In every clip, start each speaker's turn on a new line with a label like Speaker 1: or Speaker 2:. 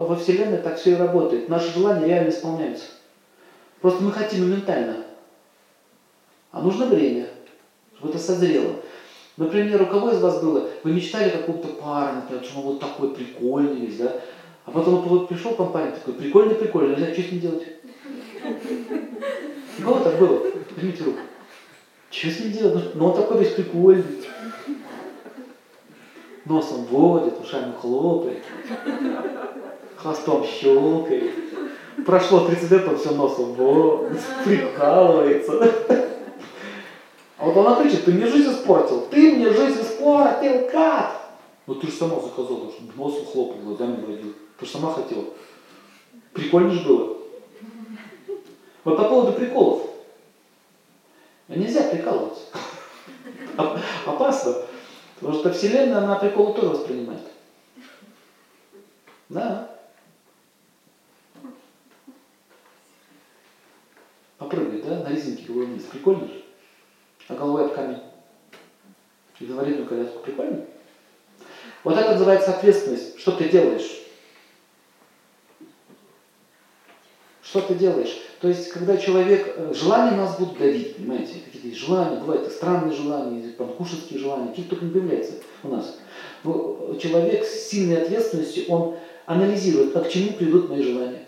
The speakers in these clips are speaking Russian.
Speaker 1: Во Вселенной так все и работает. Наши желания реально исполняются. Просто мы хотим моментально. А нужно время, чтобы это созрело. Например, у кого из вас было, вы мечтали какого-то парня, например, что он вот такой прикольный весь, да? А потом он пришел в компанию такой, прикольный, прикольный, а что с ним делать? У кого так было? Поднимите руку. Что с ним делать? Ну он такой весь прикольный. Носом водит, ушами хлопает, хвостом щелкает. Прошло 30 лет, он все носом водит, прикалывается. А вот она кричит, ты мне жизнь испортил, ты мне жизнь испортил, как? Ну ты же сама заказала, носом хлопал, глазами водил. Ты же сама хотела. Прикольно же было. Вот по поводу приколов. Нельзя прикалываться. Опасно. Потому что Вселенная, она приколы тоже воспринимает. Да. Попрыгать, да, на резинке головой вниз. Прикольно же. А головой об камень. И инвалидную коляску. Прикольно? Вот это называется ответственность. Что ты делаешь? Что ты делаешь? То есть, когда человек, э, желания нас будут давить, понимаете, какие-то желания, бывают странные желания, кушетские желания, какие только не появляются у нас. Но человек с сильной ответственностью, он анализирует, а к чему приведут мои желания.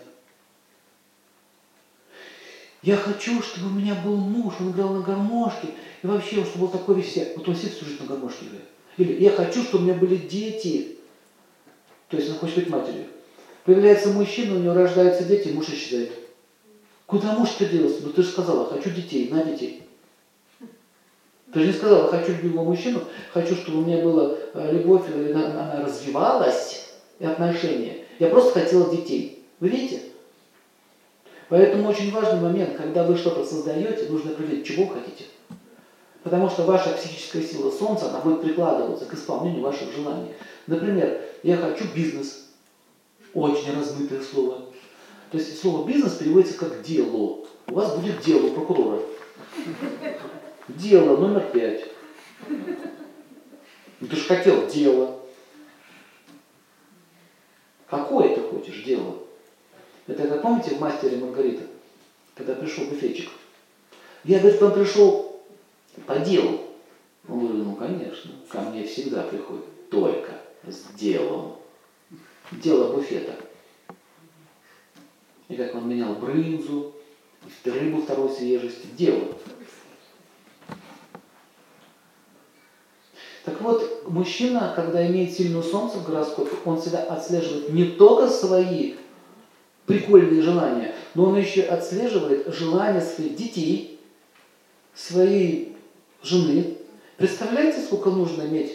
Speaker 1: Я хочу, чтобы у меня был муж, он играл на гармошке, и вообще, чтобы был такой весь, вот он сидит всю жизнь на гармошке играет. Или я хочу, чтобы у меня были дети. То есть он хочет быть матерью. Появляется мужчина, у него рождаются дети, муж исчезает. Куда муж ты делся? Ну ты же сказала, хочу детей, на детей. Ты же не сказала, хочу любимого мужчину, хочу, чтобы у меня была э, любовь, э, она развивалась, и отношения. Я просто хотела детей. Вы видите? Поэтому очень важный момент, когда вы что-то создаете, нужно определить, чего вы хотите. Потому что ваша психическая сила Солнца, она будет прикладываться к исполнению ваших желаний. Например, я хочу бизнес. Очень размытое слово. То есть слово бизнес переводится как дело. У вас будет дело прокурора. Дело номер пять. Ну, ты же хотел дело. Какое ты хочешь дело? Это помните в «Мастере Маргарита», когда пришел буфетчик? Я, говорит, он пришел по делу. Он говорит, ну, конечно, ко мне всегда приходит только с делом. Дело буфета. И как он менял брынзу, рыбу второй свежести, дело. Так вот, мужчина, когда имеет сильное солнце в гороскопе, он всегда отслеживает не только свои прикольные желания, но он еще отслеживает желания своих детей, своей жены. Представляете, сколько нужно иметь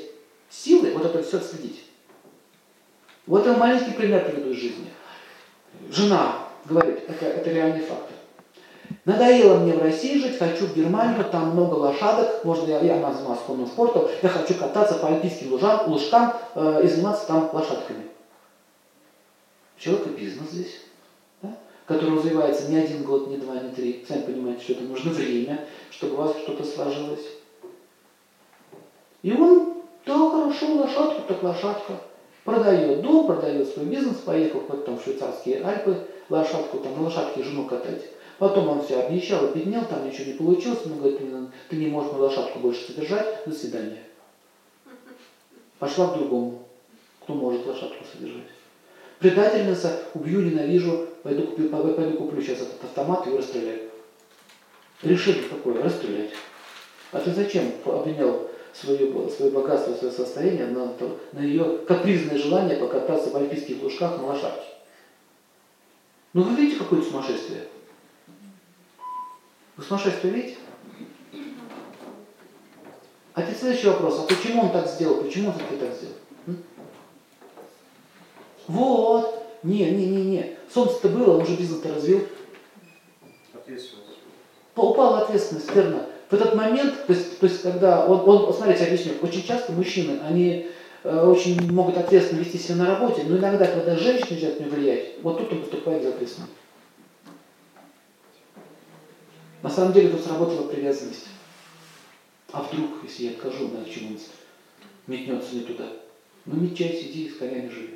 Speaker 1: силы вот это все отследить? Вот я маленький пример приведу из жизни. Жена говорит, это, это реальный факт. Надоело мне в России жить, хочу в Германию, там много лошадок, можно я, я занимаюсь конным спортом, я хочу кататься по альпийским лужам, лужкам э, и заниматься там лошадками. Человек и бизнес здесь который развивается не один год, не два, не три. Сами понимаете, что это нужно время, чтобы у вас что-то сложилось. И он, да, хорошо, лошадку, так лошадка. Продает дом, продает свой бизнес, поехал там в швейцарские Альпы, лошадку, там на лошадке жену катать. Потом он все обнищал, обеднел, там ничего не получилось. Он говорит, ты не можешь мою лошадку больше содержать, до свидания. Пошла к другому, кто может лошадку содержать. Предательница, убью, ненавижу, пойду, куплю, пойду куплю сейчас этот автомат и его расстреляю. Решение какое? Расстрелять. А ты зачем обменял свое, свое богатство, свое состояние на, на ее капризное желание покататься в альпийских лужках на лошадке? Ну вы видите какое-то сумасшествие? Вы сумасшествие видите? А теперь следующий вопрос. А почему он так сделал? Почему он так сделал? Вот. Не, не, не, не. Солнце-то было, он уже бизнес-то развил. Ответственность. Упала ответственность, верно. В этот момент, то есть, то есть когда он, он, смотрите, объясню, очень часто мужчины, они э, очень могут ответственно вести себя на работе, но иногда, когда женщина начинает на влиять, вот тут он поступает безответственно. На самом деле тут сработала привязанность. А вдруг, если я откажу, на чему-нибудь метнется не туда? Ну, мечай, сиди, с конями живи.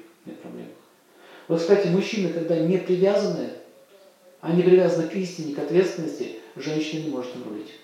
Speaker 1: Вот, кстати, мужчины, когда не привязаны, они привязаны к истине, к ответственности, женщина не может им рулить.